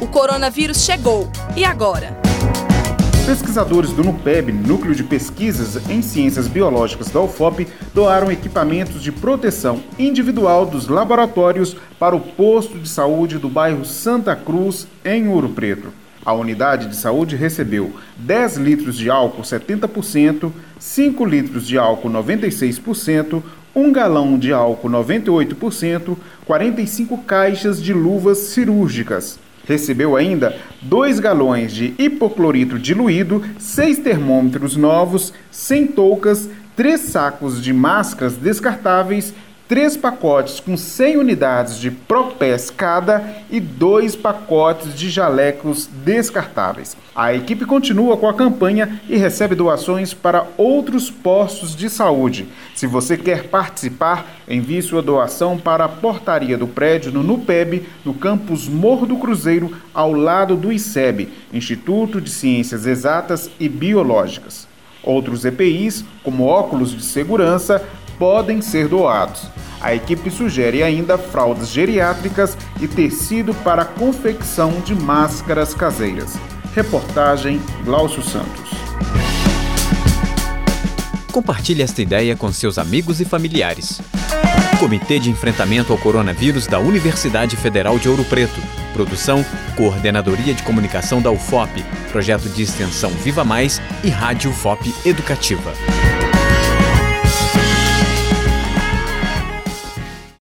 O coronavírus chegou. E agora? Pesquisadores do NUPEB, Núcleo de Pesquisas em Ciências Biológicas da UFOP, doaram equipamentos de proteção individual dos laboratórios para o posto de saúde do bairro Santa Cruz, em Ouro Preto. A unidade de saúde recebeu 10 litros de álcool 70%, 5 litros de álcool 96%, 1 galão de álcool 98%, 45 caixas de luvas cirúrgicas. Recebeu ainda 2 galões de hipoclorito diluído, 6 termômetros novos, 100 toucas, 3 sacos de máscaras descartáveis três pacotes com 100 unidades de Propés cada e dois pacotes de jalecos descartáveis. A equipe continua com a campanha e recebe doações para outros postos de saúde. Se você quer participar, envie sua doação para a portaria do prédio no NUPEB, no campus Morro do Cruzeiro, ao lado do ICEB, Instituto de Ciências Exatas e Biológicas. Outros EPIs, como óculos de segurança, podem ser doados. A equipe sugere ainda fraldas geriátricas e tecido para confecção de máscaras caseiras. Reportagem Glaucio Santos. Compartilhe esta ideia com seus amigos e familiares. Comitê de Enfrentamento ao Coronavírus da Universidade Federal de Ouro Preto. Produção, Coordenadoria de Comunicação da UFOP, Projeto de Extensão Viva Mais e Rádio UFOP Educativa.